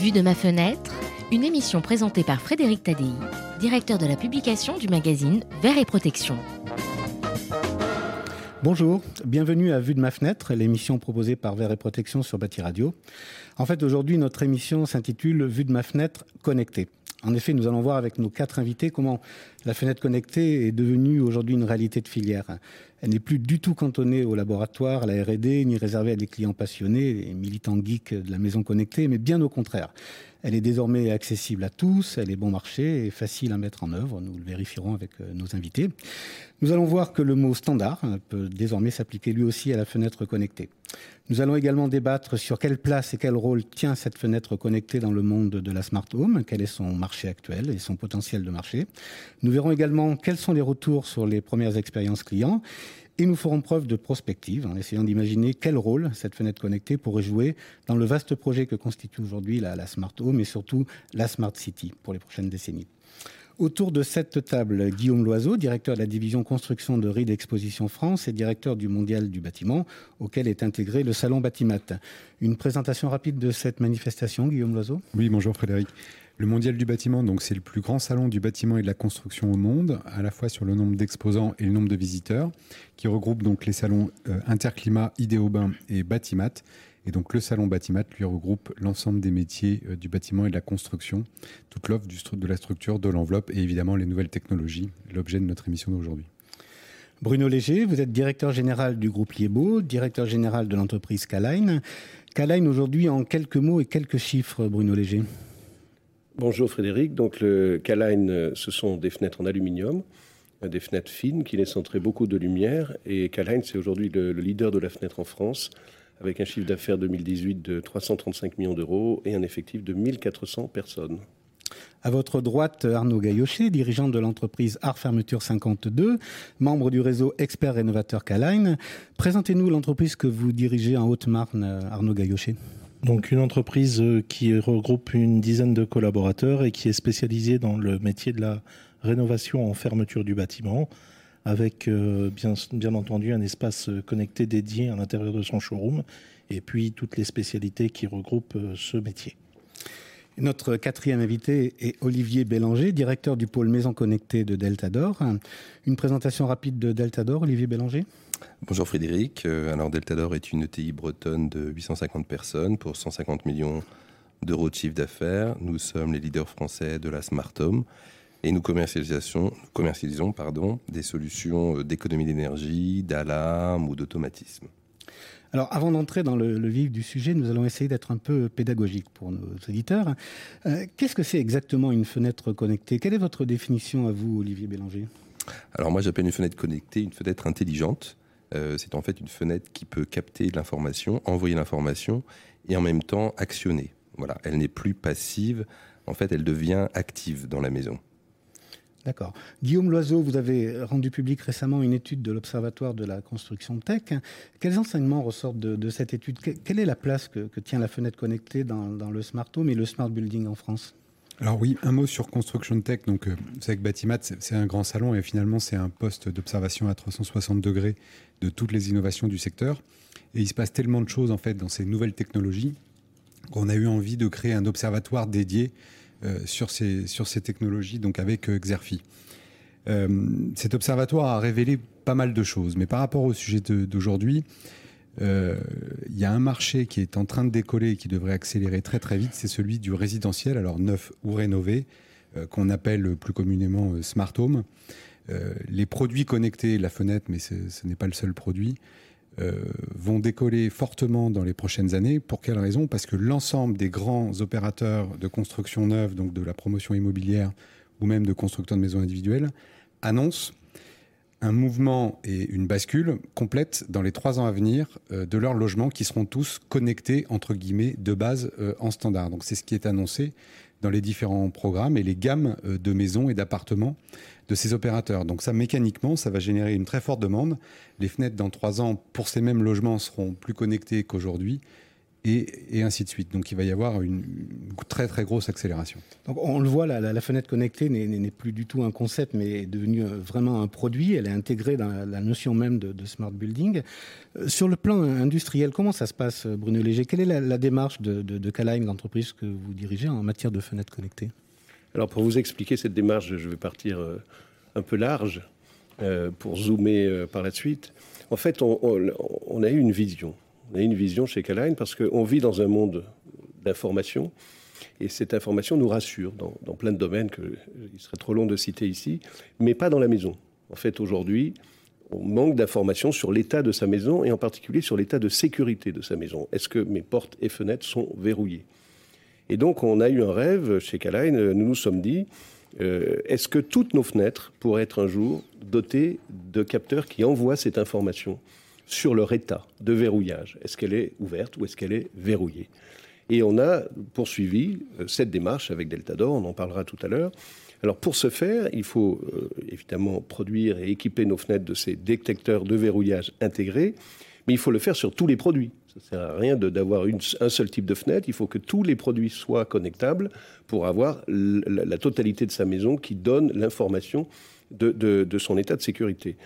Vue de ma fenêtre, une émission présentée par Frédéric Tadei, directeur de la publication du magazine Verre et Protection. Bonjour, bienvenue à Vue de ma fenêtre, l'émission proposée par Verre et Protection sur Bâti Radio. En fait, aujourd'hui, notre émission s'intitule Vue de ma fenêtre connectée. En effet, nous allons voir avec nos quatre invités comment la fenêtre connectée est devenue aujourd'hui une réalité de filière. Elle n'est plus du tout cantonnée au laboratoire, à la R&D, ni réservée à des clients passionnés, les militants geeks de la maison connectée, mais bien au contraire. Elle est désormais accessible à tous, elle est bon marché et facile à mettre en œuvre. Nous le vérifierons avec euh, nos invités. Nous allons voir que le mot standard peut désormais s'appliquer lui aussi à la fenêtre connectée. Nous allons également débattre sur quelle place et quel rôle tient cette fenêtre connectée dans le monde de la smart home, quel est son marché actuel et son potentiel de marché. Nous verrons également quels sont les retours sur les premières expériences clients et nous ferons preuve de prospective en essayant d'imaginer quel rôle cette fenêtre connectée pourrait jouer dans le vaste projet que constitue aujourd'hui la, Smart Home et surtout la Smart City pour les prochaines décennies. Autour de cette table, Guillaume Loiseau, directeur de la division construction de RID Exposition France et directeur du Mondial du bâtiment, auquel est intégré le salon Batimat. Une présentation rapide de cette manifestation, Guillaume Loiseau? Oui, bonjour Frédéric. Le Mondial du bâtiment, donc c'est le plus grand salon du bâtiment et de la construction au monde, à la fois sur le nombre d'exposants et le nombre de visiteurs, qui regroupe donc les salons euh, Interclimat, Idéobain et Batimat. Et donc le salon Batimat lui regroupe l'ensemble des métiers euh, du bâtiment et de la construction, toute l'offre de la structure, de l'enveloppe et évidemment les nouvelles technologies, l'objet de notre émission d'aujourd'hui. Bruno Léger, vous êtes directeur général du groupe Liebo, directeur général de l'entreprise Caline. Caline aujourd'hui en quelques mots et quelques chiffres, Bruno Léger. Bonjour Frédéric. Donc le Caline, euh, ce sont des fenêtres en aluminium, euh, des fenêtres fines qui laissent entrer beaucoup de lumière. Et Caline, c'est aujourd'hui le, le, leader de la fenêtre en France, avec un chiffre d'affaires 2018 de 335 millions d'euros et un effectif de 1400 personnes. À votre droite, Arnaud Gaillochet, dirigeant de l'entreprise Art Fermeture 52, membre du réseau Expert Rénovateur Caline. Présentez-nous l'entreprise que vous dirigez en Haute-Marne, Arnaud Gaillochet. Donc une entreprise euh, qui regroupe une dizaine de collaborateurs et qui est spécialisée dans le métier de la rénovation en fermeture du bâtiment, avec euh, bien, bien entendu un espace connecté dédié à l'intérieur de son showroom, et puis toutes les spécialités qui regroupent euh, ce métier. Notre quatrième invité est Olivier Bélanger, directeur du pôle Maison Connectée de Deltador. Une présentation rapide de Deltador, Olivier Bélanger Bonjour Frédéric. Alors Deltador est une ETI bretonne de 850 personnes pour 150 millions d'euros de chiffre d'affaires. Nous sommes les leaders français de la Smart Home et nous commercialisons, commercialisons pardon, des solutions d'économie d'énergie, d'alarme ou d'automatisme. Alors, avant d'entrer dans le, le, vif du sujet, nous allons essayer d'être un peu pédagogique pour nos auditeurs. Euh, Qu'est-ce que c'est exactement une fenêtre connectée? Quelle est votre définition à vous, Olivier Bélanger? Alors, moi, j'appelle une fenêtre connectée une fenêtre intelligente. Euh, c'est en fait une fenêtre qui peut capter l'information, envoyer l'information et en même temps actionner. Voilà, elle n'est plus passive. En fait, elle devient active dans la maison. D'accord. Guillaume Loiseau, vous avez rendu public récemment une étude de l'Observatoire de la construction tech. Quels enseignements ressortent de, cette étude? Quelle est la place que, tient la fenêtre connectée dans, le smart home et le smart building en France? Alors oui, un mot sur Construction Tech. Donc, euh, vous savez que Batimat, c'est un grand salon et finalement, c'est un poste d'observation à 360 degrés de toutes les innovations du secteur. Et il se passe tellement de choses en fait dans ces nouvelles technologies qu'on a eu envie de créer un observatoire dédié sur, ces, sur ces technologies, donc avec euh, Xerfi. Euh, cet observatoire a révélé pas mal de choses, mais par rapport au sujet d'aujourd'hui, il euh, y a un marché qui est en train de décoller et qui devrait accélérer très très vite, c'est celui du résidentiel, alors neuf ou rénové, euh, qu'on appelle plus communément euh, smart home. les produits connectés, la fenêtre, mais ce n'est pas le seul produit, euh, vont décoller fortement dans les prochaines années. Pour quelle raison? Parce que l'ensemble des grands opérateurs de construction neuve, donc de la promotion immobilière ou même de constructeurs de maisons individuelles, annoncent un mouvement et une bascule complète dans les trois ans à venir euh, de leurs logements qui seront tous connectés entre guillemets de base euh, en standard. Donc c'est ce qui est annoncé dans les différents programmes et les gammes euh, de maisons et d'appartements de ces opérateurs. Donc ça mécaniquement, ça va générer une très forte demande. Les fenêtres dans trois ans pour ces mêmes logements seront plus connectées qu'aujourd'hui et, ainsi de suite. Donc il va y avoir une, très très grosse accélération. Donc on le voit, la, la, fenêtre connectée n'est plus du tout un concept, mais est devenue euh, vraiment un produit. Elle est intégrée dans la, notion même de, smart building. Euh, sur le plan industriel, comment ça se passe, Bruno Léger? Quelle est la, démarche de, de, de l'entreprise que vous dirigez en matière de fenêtres connectées? Alors pour vous expliquer cette démarche, je vais partir euh, un peu large pour zoomer par la suite. En fait, on, on a eu une vision on a une vision chez Caline parce qu'on vit dans un monde d'information et cette information nous rassure dans, plein de domaines qu'il serait trop long de citer ici, mais pas dans la maison. En fait, aujourd'hui, on manque d'informations sur l'état de sa maison et en particulier sur l'état de sécurité de sa maison. Est-ce que mes portes et fenêtres sont verrouillées? Et donc, on a eu un rêve chez Caline. Nous nous sommes dit euh, est-ce que toutes nos fenêtres pourraient être un jour dotées de capteurs qui envoient cette information? Sur leur état de verrouillage. Est-ce qu'elle est ouverte ou est-ce qu'elle est verrouillée? Et on a poursuivi euh, cette démarche avec Deltador, on en parlera tout à l'heure. Alors pour ce faire, il faut euh, évidemment produire et équiper nos fenêtres de ces détecteurs de verrouillage intégrés, mais il faut le faire sur tous les produits. Ça ne sert à rien d'avoir un seul type de fenêtre, il faut que tous les produits soient connectables pour avoir la, totalité de sa maison qui donne l'information de son état de sécurité.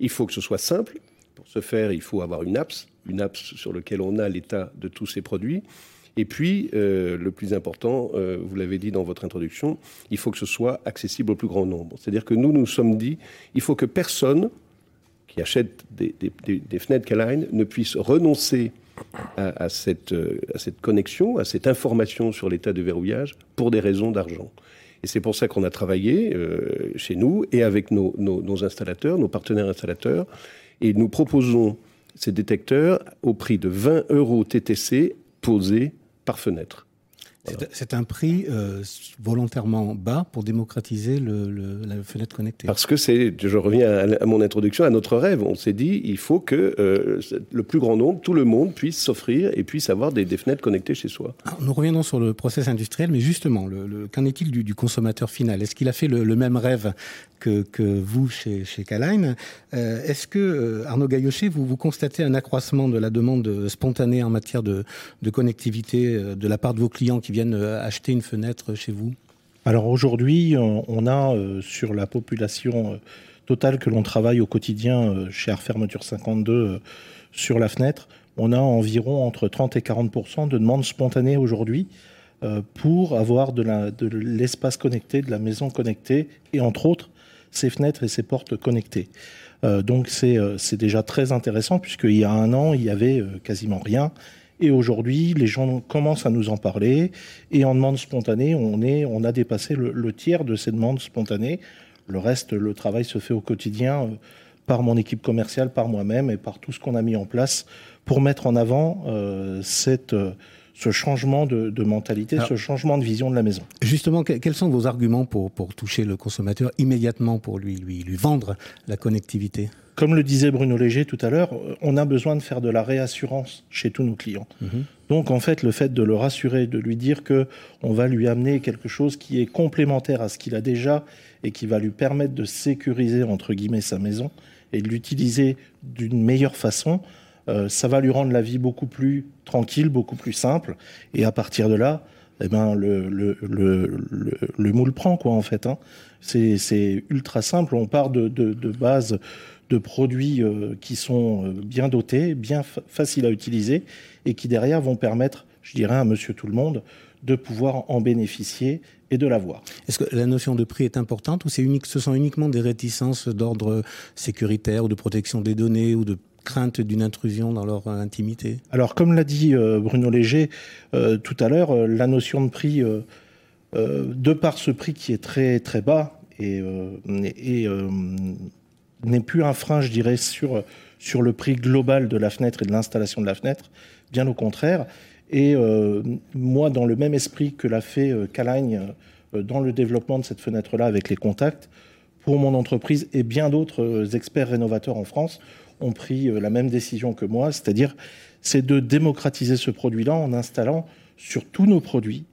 Il faut que ce soit simple, pour ce faire, il faut avoir une apps, une apps sur laquelle on a l'état de tous ces produits. Et puis, euh, le plus important, euh, vous l'avez dit dans votre introduction, il faut que ce soit accessible au plus grand nombre. C'est-à-dire que nous nous sommes dit, il faut que personne qui achète des, fenêtres Caline ne puisse renoncer à, cette, euh, à, cette, connexion, à cette information sur l'état de verrouillage pour des raisons d'argent. Et c'est pour ça qu'on a travaillé chez nous et avec nos installateurs, nos partenaires installateurs, et nous proposons ces détecteurs au prix de 20 euros TTC posés par fenêtre. C'est un prix euh, volontairement bas pour démocratiser la fenêtre connectée. Parce que c'est, je reviens à, mon introduction, à notre rêve. On s'est dit, il faut que euh, le plus grand nombre, tout le monde puisse s'offrir et puisse avoir des, fenêtres connectées chez soi. nous reviendrons sur le process industriel, mais justement, qu'en est-il du, consommateur final? Est-ce qu'il a fait le, même rêve que, vous chez, chez Caline? Euh, Est-ce que, Arnaud Gaillochet, vous, vous constatez un accroissement de la demande spontanée en matière de, de connectivité de la part de vos clients qui viennent euh, acheter une fenêtre chez vous? Alors aujourd'hui, on a euh, sur la population euh, totale que l'on travaille au quotidien chez Air Fermeture 52 sur la fenêtre, on a environ entre 30 et 40% de demandes spontanées aujourd'hui pour avoir de l'espace connecté, de la maison connectée et entre autres ces fenêtres et ces portes connectées. donc c'est déjà très intéressant puisqu'il y a un an, il y avait quasiment rien et aujourd'hui, les gens commencent à nous en parler. Et en demande spontanée, on, est, on a dépassé le, tiers de ces demandes spontanées. Le reste, le travail se fait au quotidien euh, par mon équipe commerciale, par moi-même et par tout ce qu'on a mis en place pour mettre en avant euh, cette, euh, ce changement de, mentalité, ce changement de vision de la maison. Justement, quels sont vos arguments pour, pour toucher le consommateur immédiatement, pour lui, lui, lui vendre la connectivité? Comme le disait Bruno Léger tout à l'heure, on a besoin de faire de la réassurance chez tous nos clients. Mhm. Donc en fait, le fait de le rassurer, de lui dire que on va lui amener quelque chose qui est complémentaire à ce qu'il a déjà et qui va lui permettre de sécuriser entre guillemets sa maison et de l'utiliser d'une meilleure façon, euh, ça va lui rendre la vie beaucoup plus tranquille, beaucoup plus simple. Et à partir de là, eh ben le, le, le, le, moule prend quoi en fait. Hein. C'est ultra simple. On part de, de, de base de produits euh, qui sont euh, bien dotés, bien faciles à utiliser et qui derrière vont permettre, je dirais, à monsieur tout le monde de pouvoir en bénéficier et de l'avoir. Est-ce que la notion de prix est importante ou c'est ce sont uniquement des réticences d'ordre sécuritaire ou de protection des données ou de crainte d'une intrusion dans leur intimité Alors, comme l'a dit euh, Bruno Léger tout à l'heure, la notion de prix, de par ce prix qui est très très bas et, n'est plus un frein, je dirais, sur, sur le prix global de la fenêtre et de l'installation de la fenêtre, bien au contraire. Et euh, moi, dans le même esprit que l'a fait euh, euh, dans le développement de cette fenêtre-là avec les contacts, pour mon entreprise et bien d'autres euh, experts rénovateurs en France ont pris la même décision que moi, c'est-à-dire c'est de démocratiser ce produit-là en installant sur tous nos produits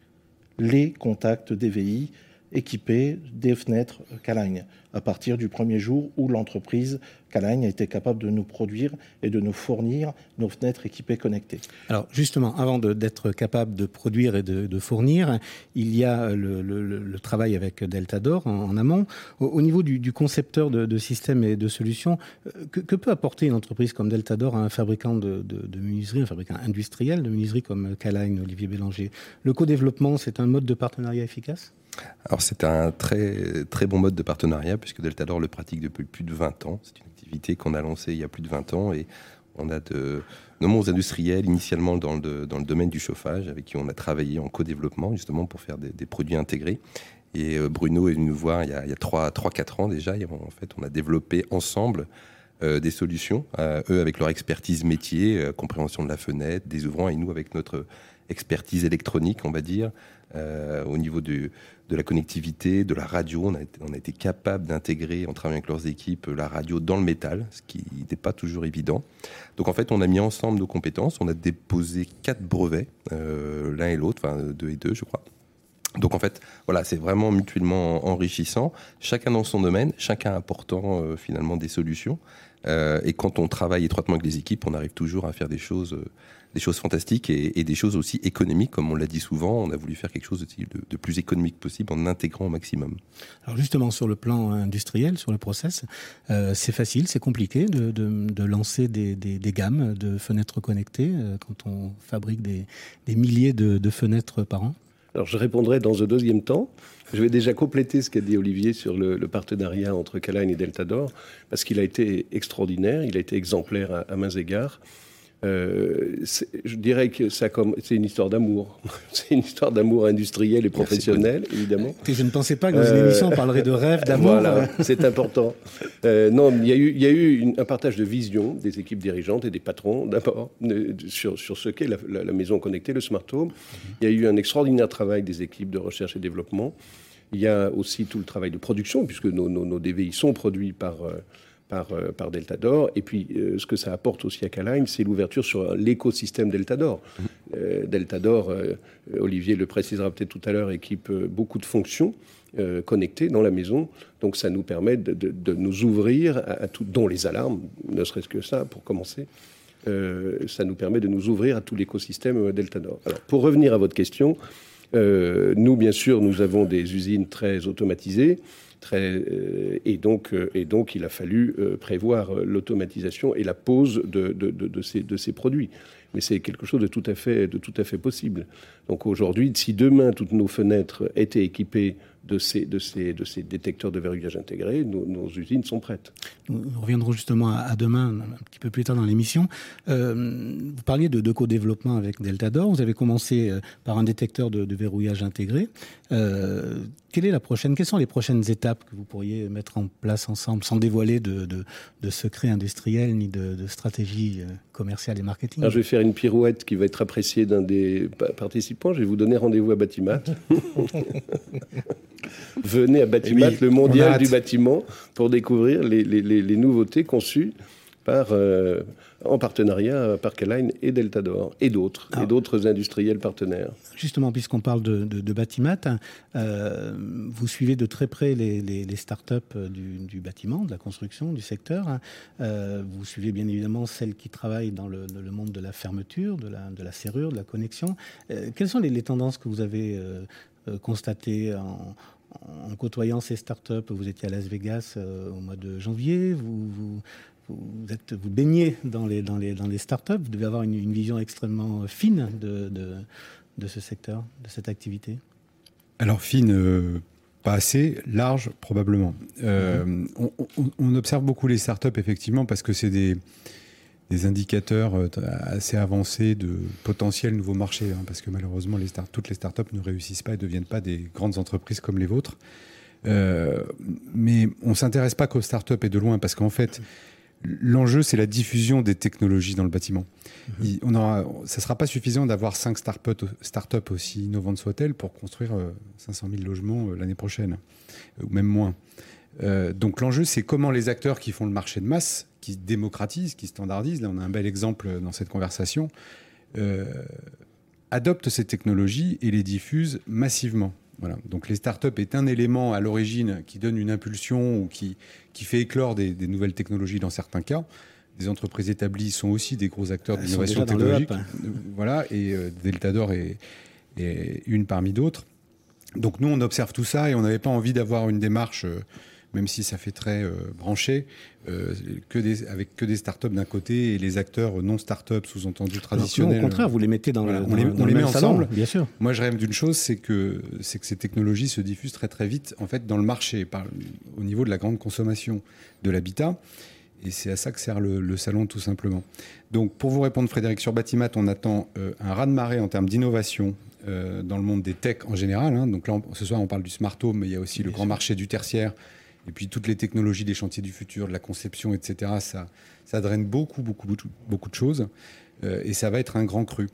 les contacts DVI équiper des fenêtres Caline à partir du premier jour où l'entreprise Caline a été capable de nous produire et de nous fournir nos fenêtres équipées connectées. Alors justement, avant d'être capable de produire et de, fournir, il y a le, travail avec Deltador en, en amont. Au, niveau du, concepteur de, systèmes et de solutions, euh, que, peut apporter une entreprise comme Deltador à un fabricant de, de, menuiserie, un fabricant industriel de menuiserie comme Caline, Olivier Bélanger? Le co-développement, c'est un mode de partenariat efficace? Alors c'est un très, très bon mode de partenariat puisque Deltador le pratique depuis plus de 20 ans. C'est une activité qu'on a lancée il y a plus de 20 ans et on a de nombreux industriels initialement dans le, dans le domaine du chauffage avec qui on a travaillé en co-développement justement pour faire des, produits intégrés. Et euh, Bruno est venu nous voir il y a, a 3-4 ans déjà. Et en fait, on a développé ensemble euh, des solutions, euh, eux avec leur expertise métier, compréhension de la fenêtre, des ouvrants, et nous avec notre expertise électronique, on va dire, au niveau du, de la connectivité, de la radio. On a, été capable d'intégrer, en travaillant avec leurs équipes, la radio dans le métal, ce qui n'était pas toujours évident. Donc en fait, on a mis ensemble nos compétences. On a déposé quatre brevets, euh, l'un et l'autre, enfin deux et deux, je crois. Donc en fait, voilà, c'est vraiment mutuellement enrichissant, chacun dans son domaine, chacun apportant euh, finalement des solutions. Euh, et quand on travaille étroitement avec les équipes, on arrive toujours à faire des choses choses fantastiques et, des choses aussi économiques, comme on l'a dit souvent. On a voulu faire quelque chose de, plus économique possible en intégrant au maximum. Alors justement, sur le plan industriel, sur le process, euh, c'est facile, c'est compliqué de, lancer des, gammes de fenêtres connectées euh, quand on fabrique des, milliers de, fenêtres par an? Alors je répondrai dans un deuxième temps. Je vais déjà compléter ce qu'a dit Olivier sur le, partenariat entre Caline et Deltador, parce qu'il a été extraordinaire, il a été exemplaire à, à mains égards. Euh, je dirais que ça c'est une histoire d'amour. c'est une histoire d'amour industriel et professionnel, évidemment. je ne pensais pas que dans une euh, émission on parlerait de rêve, d'amour. Voilà, c'est important. Euh, non, il y a eu, il y a eu un partage de vision des équipes dirigeantes et des patrons, d'abord, sur, sur ce qu'est la, maison connectée, le smart home. Il y a eu un extraordinaire travail des équipes de recherche et développement. Il y a aussi tout le travail de production, puisque nos, nos, nos DVI sont produits par par, euh, par Deltador. Et puis, euh, ce que ça apporte aussi à Caline, c'est l'ouverture sur l'écosystème Deltador. Mmh. Euh, Deltador, Olivier le précisera peut-être tout à l'heure, équipe beaucoup de fonctions connectées dans la maison. Donc, ça nous permet de, nous ouvrir à, tout, dont les alarmes, ne serait-ce que ça, pour commencer. ça nous permet de nous ouvrir à tout l'écosystème Deltador. Alors, pour revenir à votre question, nous, bien sûr, nous avons des usines très automatisées. Euh, et, donc, euh, et donc, il a fallu euh, prévoir l'automatisation et la pose de, de, ces, de ces produits. Mais c'est quelque chose de tout à fait, de tout à fait possible. Donc aujourd'hui, si demain toutes nos fenêtres étaient équipées de ces, de ces, de ces détecteurs de verrouillage intégrés, nos, usines sont prêtes. Nous, reviendrons justement à, demain, un petit peu plus tard dans l'émission. vous parliez de, de co-développement avec Deltador. Vous avez commencé par un détecteur de, verrouillage intégré. Euh, quelle est la prochaine Quelles sont les prochaines étapes que vous pourriez mettre en place ensemble, sans dévoiler de, de, secrets industriels ni de, stratégie euh, commerciale et marketing? Alors, Je vais faire une pirouette qui va être appréciée d'un des participants. Je vais vous donner rendez-vous à Batimat. Venez à Batimat, le mondial du bâtiment, pour découvrir les, les, les nouveautés conçues par, euh, en partenariat par Caline et Deltador et d'autres, et d'autres industriels partenaires. Justement, puisqu'on parle de, de, Batimat, euh, vous suivez de très près les, les, start-up du, bâtiment, de la construction, du secteur. Euh, vous suivez bien évidemment celles qui travaillent dans le, monde de la fermeture, de la, de la serrure, de la connexion. quelles sont les, tendances que vous avez constatées en, en côtoyant ces startups, vous étiez à Las Vegas au mois de janvier, vous, vous, vous, êtes, vous baignez dans les, dans, les, dans les startups, vous devez avoir une, vision extrêmement fine de, de, ce secteur, de cette activité. Alors fine, euh, pas assez, large probablement. Euh, mhm. on, observe beaucoup les startups effectivement parce que c'est des, des, indicateurs euh, assez avancés de potentiel nouveau marché, hein, parce que malheureusement les start, toutes les startups ne réussissent pas et ne deviennent pas des grandes entreprises comme les vôtres. mais on s'intéresse pas qu'aux startups et de loin parce qu'en fait, L'enjeu, c'est la diffusion des technologies dans le bâtiment. Mhm. on aura, ça ne sera pas suffisant d'avoir cinq startups aussi innovantes soient-elles pour construire 500 euh, 000 logements euh, l'année prochaine, euh, ou même moins. donc l'enjeu, c'est comment les acteurs qui font le marché de masse, qui démocratisent, qui standardisent, là on a un bel exemple dans cette conversation, adoptent ces technologies et les diffusent massivement. Voilà. Donc les startups est un élément à l'origine qui donne une impulsion ou qui, qui fait éclore des, nouvelles technologies dans certains cas. Des entreprises établies sont aussi des gros acteurs d'innovation technologique. Voilà, et euh, Deltador est, est, une parmi d'autres. Donc nous, on observe tout ça et on n'avait pas envie d'avoir une démarche euh, même si ça fait très euh, branché, euh, que des, avec que des startups d'un côté et les acteurs non startups sous-entendus traditionnels. au contraire, vous les mettez dans, on les, met ensemble. bien sûr. Moi, je rêve d'une chose, c'est que c'est que ces technologies se diffusent très très vite en fait dans le marché, par, au niveau de la grande consommation de l'habitat. Et c'est à ça que sert le, salon, tout simplement. Donc, pour vous répondre, Frédéric, sur Batimat, on attend euh, un raz-de-marée en termes d'innovation dans le monde des techs en général. Hein. Donc là, ce soir, on parle du smart home, mais il y a aussi le grand marché du tertiaire et puis toutes les technologies des chantiers du futur, de la conception, etc., ça, ça draine beaucoup, beaucoup, beaucoup de choses. Euh, et ça va être un grand cru.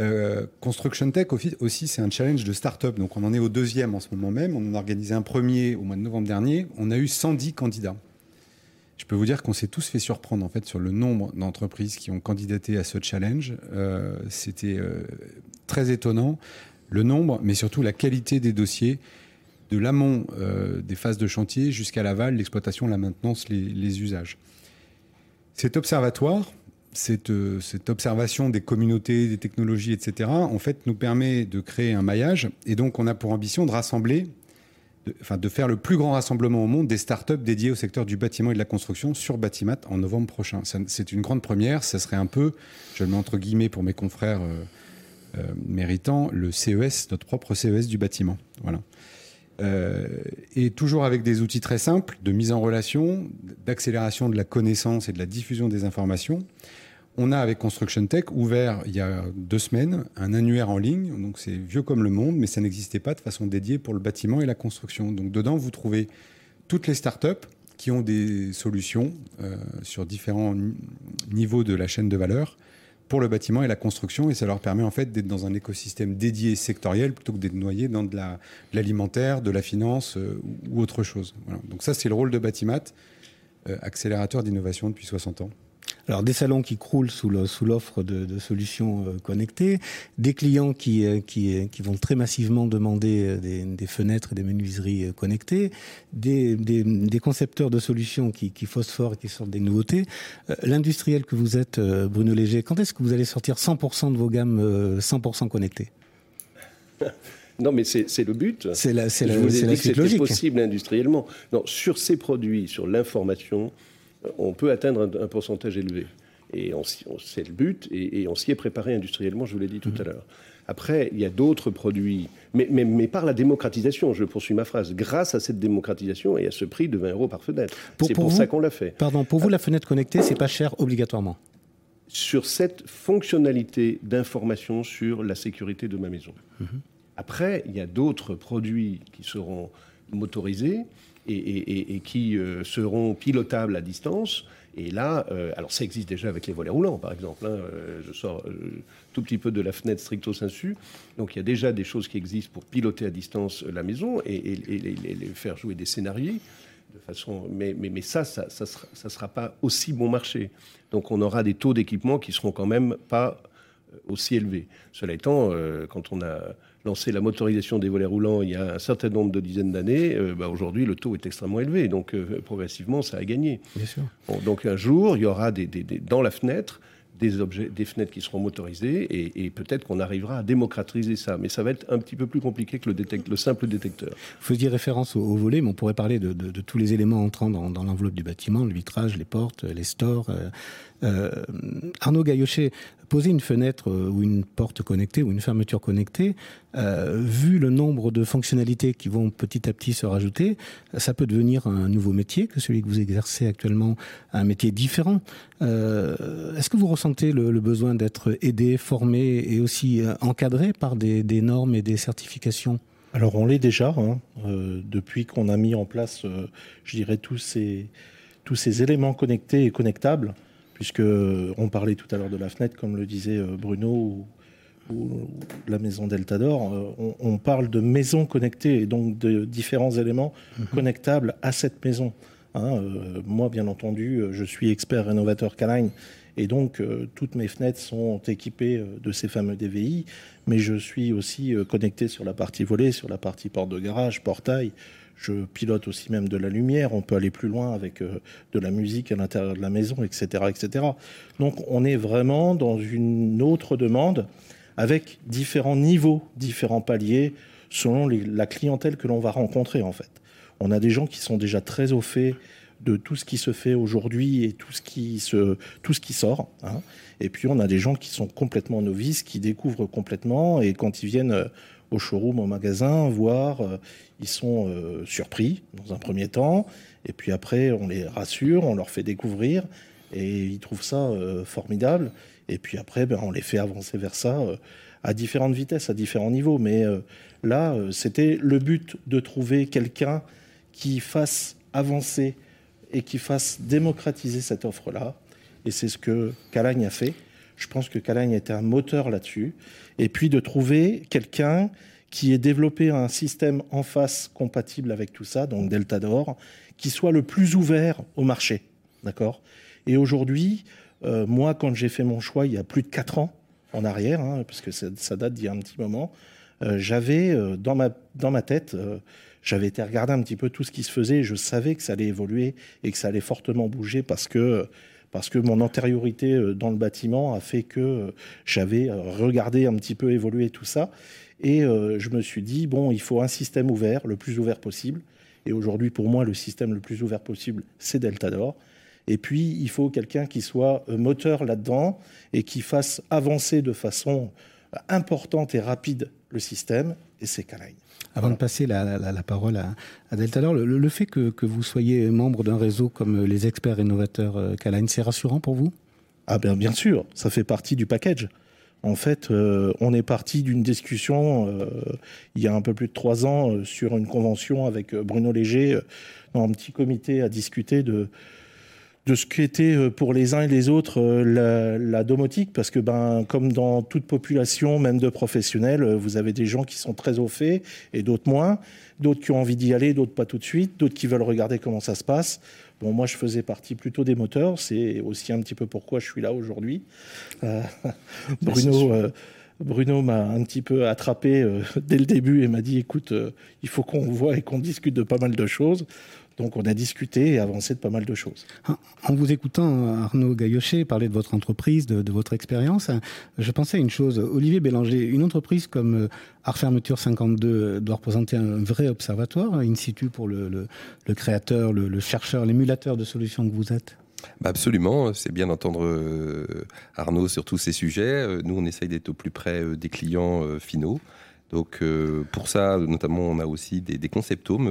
Euh, Construction Tech aussi, c'est un challenge de start-up. Donc on en est au deuxième en ce moment même. On en a organisé un premier au mois de novembre dernier. On a eu 110 candidats. Je peux vous dire qu'on s'est tous fait surprendre en fait sur le nombre d'entreprises qui ont candidaté à ce challenge. Euh, c'était très étonnant, le nombre, mais surtout la qualité des dossiers de l'amont euh, des phases de chantier jusqu'à l'aval, l'exploitation, la maintenance, les, usages. Cet observatoire, euh, cette, observation des communautés, des technologies, etc., en fait, nous permet de créer un maillage. Et donc, on a pour ambition de rassembler, enfin, de faire le plus grand rassemblement au monde des startups dédiées au secteur du bâtiment et de la construction sur Batimat en novembre prochain. C'est une grande première. Ça serait un peu, je le mets entre guillemets pour mes confrères euh, méritants, le CES, notre propre CES du bâtiment. Voilà. Euh, et toujours avec des outils très simples de mise en relation, d'accélération de la connaissance et de la diffusion des informations. On a avec Construction Tech ouvert il y a deux semaines un annuaire en ligne. Donc c'est vieux comme le monde, mais ça n'existait pas de façon dédiée pour le bâtiment et la construction. Donc dedans, vous trouvez toutes les startups qui ont des solutions euh, sur différents niveaux de la chaîne de valeur pour le bâtiment et la construction, et ça leur permet en fait d'être dans un écosystème dédié sectoriel plutôt que d'être noyé dans de l'alimentaire, de, la finance euh, ou autre chose. Donc ça, c'est le rôle de Batimat, euh, accélérateur d'innovation depuis 60 ans. Alors des salons qui croulent sous l'offre de, solutions euh, connectées, des clients qui, euh, qui, euh, qui vont très massivement demander des, fenêtres et des menuiseries connectées, des, des, concepteurs de solutions qui, qui phosphorent et qui sortent des nouveautés. L'industriel que vous êtes, Bruno Léger, quand est-ce que vous allez sortir 100% de vos gammes 100% connectées? Non, mais c'est le but. C'est la, c'est la, C'est possible industriellement. Non, sur ces produits, sur l'information, on peut atteindre un, pourcentage élevé. Et c'est le but, et, on s'y est préparé industriellement, je vous l'ai dit tout mmh. à l'heure. Après, il y a d'autres produits, mais, mais, par la démocratisation, je poursuis ma phrase, grâce à cette démocratisation et à ce prix de 20 euros par fenêtre. C'est pour, ça qu'on l'a fait. Pardon, pour vous, la fenêtre connectée, c'est pas cher obligatoirement? Sur cette fonctionnalité d'information sur la sécurité de ma maison. Mmh. Après, il y a d'autres produits qui seront motorisés et, qui euh, seront pilotables à distance. Et là, euh, alors ça existe déjà avec les volets roulants, par exemple. Hein, euh, je sors tout petit peu de la fenêtre stricto sensu. Donc il y a déjà des choses qui existent pour piloter à distance la maison et, les faire jouer des scénarios. Mais, ça, ça ne sera, sera pas aussi bon marché. Donc on aura des taux d'équipement qui seront quand même pas aussi élevés. Cela étant, quand on a lancé la motorisation des volets roulants il y a un certain nombre de dizaines d'années, euh, bah, aujourd'hui le taux est extrêmement élevé. Donc euh, progressivement, ça a gagné. Bien sûr. donc un jour, il y aura des, dans la fenêtre des, objets, des fenêtres qui seront motorisées et, peut-être qu'on arrivera à démocratiser ça. Mais ça va être un petit peu plus compliqué que le, le simple détecteur. Vous faisiez référence au, volet, mais on pourrait parler de, tous les éléments entrant dans, l'enveloppe du bâtiment, le vitrage, les portes, les stores. Euh, Arnaud Gaillochet, poser une fenêtre euh, ou une porte connectée ou une fermeture connectée, euh, vu le nombre de fonctionnalités qui vont petit à petit se rajouter, ça peut devenir un nouveau métier que celui que vous exercez actuellement, un métier différent. Euh, est-ce que vous ressentez le, besoin d'être aidé, formé et aussi encadré par des, normes et des certifications? Alors on l'est déjà, hein, depuis qu'on a mis en place, je dirais, tous ces, tous ces éléments connectés et connectables puisque on parlait tout à l'heure de la fenêtre, comme le disait euh, Bruno, ou, la maison Delta d'Or, euh, on, parle de maison connectée et donc de différents éléments mhm. connectables à cette maison. Hein. Euh, moi, bien entendu, je suis expert rénovateur Caline Et donc, toutes mes fenêtres sont équipées de ces fameux DVI, mais je suis aussi connecté sur la partie volée, sur la partie porte de garage, portail. Je pilote aussi même de la lumière. On peut aller plus loin avec de la musique à l'intérieur de la maison, etc., etc. Donc, on est vraiment dans une autre demande avec différents niveaux, différents paliers selon la clientèle que l'on va rencontrer en fait. On a des gens qui sont déjà très au fait de tout ce qui se fait aujourd'hui et tout ce qui, se, tout ce qui sort. Hein. Et puis on a des gens qui sont complètement novices, qui découvrent complètement et quand ils viennent euh, au showroom, au magasin, voir, euh, ils sont euh, surpris dans un premier temps. Et puis après, on les rassure, on leur fait découvrir et ils trouvent ça formidable. Et puis après, ben, on les fait avancer vers ça à différentes vitesses, à différents niveaux. Mais là, c'était le but de trouver quelqu'un qui fasse avancer et qui fasse démocratiser cette offre-là. Et c'est ce que Calagne a fait. Je pense que Calagne était un moteur là-dessus. Et puis de trouver quelqu'un qui ait développé un système en face compatible avec tout ça, donc Delta d'Or, qui soit le plus ouvert au marché. D'accord? Et aujourd'hui, euh, moi, quand j'ai fait mon choix il y a plus de 4 ans en arrière, hein, parce que ça, date d'il y a un petit moment, euh, j'avais euh, dans, ma, dans ma tête j'avais été regarder un petit peu tout ce qui se faisait. je savais que ça allait évoluer et que ça allait fortement bouger parce que parce que mon antériorité euh, dans le bâtiment a fait que euh, j'avais euh, regardé un petit peu évoluer tout ça. Et je me suis dit, bon, il faut un système ouvert, le plus ouvert possible. Et aujourd'hui, pour moi, le système le plus ouvert possible, c'est Deltador. Et puis, il faut quelqu'un qui soit moteur là-dedans et qui fasse avancer de façon importante et rapide le système, et c'est Calagne. Avant de passer la, parole à, à Delta, le, le, fait que, vous soyez membre d'un réseau comme les experts innovateurs euh, Calagne, c'est rassurant pour vous? Ah bien, bien sûr, ça fait partie du package. En fait, euh, on est parti d'une discussion euh, il y a un peu plus de trois ans sur une convention avec Bruno Léger dans un petit comité à discuter de de ce qu'était euh, pour les uns et les autres euh, la, domotique, parce que ben, comme dans toute population, même de professionnels, euh, vous avez des gens qui sont très au fait et d'autres moins, d'autres qui ont envie d'y aller, d'autres pas tout de suite, d'autres qui veulent regarder comment ça se passe. Bon, moi, je faisais partie plutôt des moteurs, c'est aussi un petit peu pourquoi je suis là aujourd'hui. Bruno. Bruno m'a un petit peu attrapé dès le début et m'a dit écoute, il faut qu'on voit et qu'on discute de pas mal de choses. Donc on a discuté et avancé de pas mal de choses. En vous écoutant, Arnaud Gaillochet, parler de votre entreprise, de, votre expérience, je pensais à une chose. Olivier Bélanger, une entreprise comme euh, Art Fermeture 52 doit représenter un vrai observatoire in situ pour le, créateur, le, chercheur, l'émulateur de solutions que vous êtes bah, absolument, c'est bien d'entendre euh, Arnaud sur tous ces sujets. Euh, nous, on essaye d'être au plus près des clients finaux. Donc euh, pour ça, notamment, on a aussi des, des,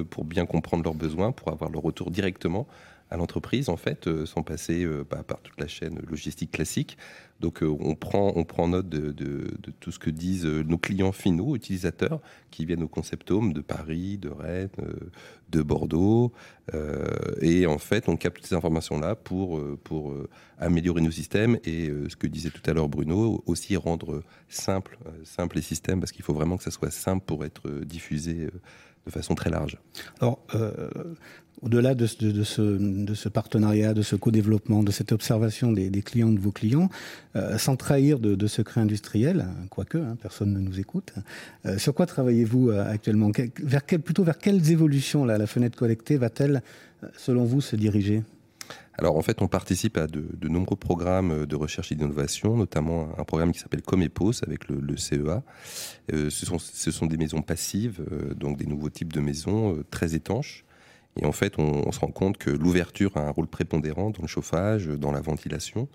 pour bien comprendre leurs besoins, pour avoir le retour directement à l'entreprise, en fait, euh, sans passer euh, bah, par toute la chaîne logistique classique. Donc on, prend, on prend note de, tout ce que disent nos clients finaux, utilisateurs, qui viennent au conceptome de Paris, de Rennes, de Bordeaux. et en fait, on capte ces informations-là pour, pour améliorer nos systèmes et ce que disait tout à l'heure Bruno, aussi rendre simple, simple les systèmes, parce qu'il faut vraiment que ça soit simple pour être diffusé de façon très large. Alors, euh, au-delà de, ce, partenariat, de ce co-développement, de cette observation des, clients de vos clients, euh, sans trahir de, secret industriel, quoique hein, personne ne nous écoute, euh, sur quoi travaillez-vous actuellement? Vers Plutôt vers quelles évolutions la fenêtre collectée va-t-elle, selon vous, se diriger? Alors en fait, on participe à de, nombreux programmes de recherche et d'innovation, notamment un programme qui s'appelle Comepos avec le, CEA. Euh, ce, sont, des maisons passives, euh, donc des nouveaux types de maisons euh, très étanches. Et en fait, on, se rend compte que l'ouverture a un rôle prépondérant dans le chauffage, dans la ventilation.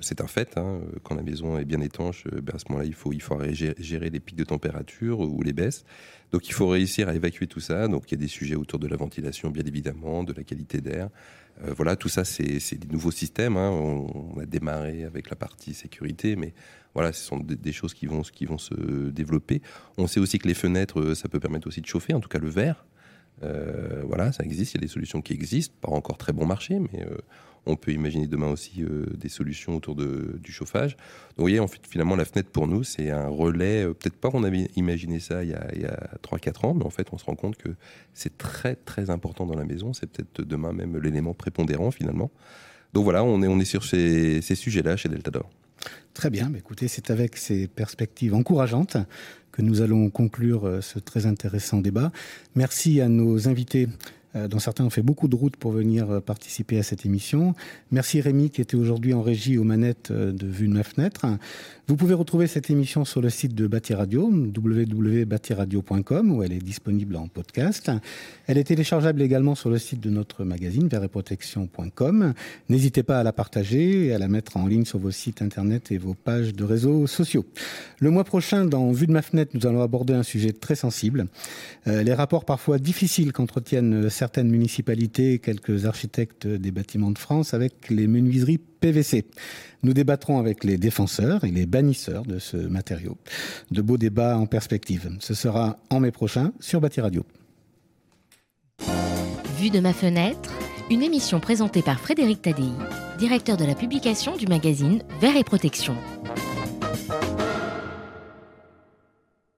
c'est un fait. Hein. Quand la maison est bien étanche, ben à ce moment-là, il faut, il faut gérer les pics de température ou les baisses. Donc il faut réussir à évacuer tout ça. Donc il y a des sujets autour de la ventilation, bien évidemment, de la qualité d'air, euh, voilà, tout ça, c'est des nouveaux systèmes. Hein. On, a démarré avec la partie sécurité, mais voilà, ce sont des, choses qui vont, se développer. On sait aussi que les fenêtres, euh, ça peut permettre aussi de chauffer, en tout cas le verre. Euh, voilà, ça existe, il y a des solutions qui existent, pas encore très bon marché, mais on peut imaginer demain aussi euh, des solutions autour du chauffage. Donc, vous voyez, finalement, la fenêtre pour nous, c'est un relais. Euh, peut-être pas qu'on avait imaginé ça il y a, a 3-4 ans, mais en fait, on se rend compte que c'est très, très important dans la maison. C'est peut-être demain même l'élément prépondérant, finalement. donc voilà, on est, sur ces, ces sujets-là chez Deltador. Très bien, écoutez, c'est avec ces perspectives encourageantes que nous allons conclure euh, ce très intéressant débat. Merci à nos invités dont certains ont fait beaucoup de route pour venir euh, participer à cette émission. Merci Rémi qui était aujourd'hui en régie aux manettes de Vue de ma fenêtre. Vous pouvez retrouver cette émission sur le site de Bâti Radio, www.batiradio.com, où elle est disponible en podcast. Elle est téléchargeable également sur le site de notre magazine, verreprotection.com. N'hésitez pas à la partager et à la mettre en ligne sur vos sites internet et vos pages de réseaux sociaux. Le mois prochain, dans Vue de ma fenêtre, nous allons aborder un sujet très sensible. Euh, les rapports parfois difficiles qu'entretiennent certaines municipalités quelques architectes des bâtiments de France avec les menuiseries PVC. Nous débattrons avec les défenseurs et les bannisseurs de ce matériau. De beaux débats en perspective. Ce sera en mai prochain sur Bâti Radio. Vue de ma fenêtre, une émission présentée par Frédéric Tadei, directeur de la publication du magazine Vert et Protection.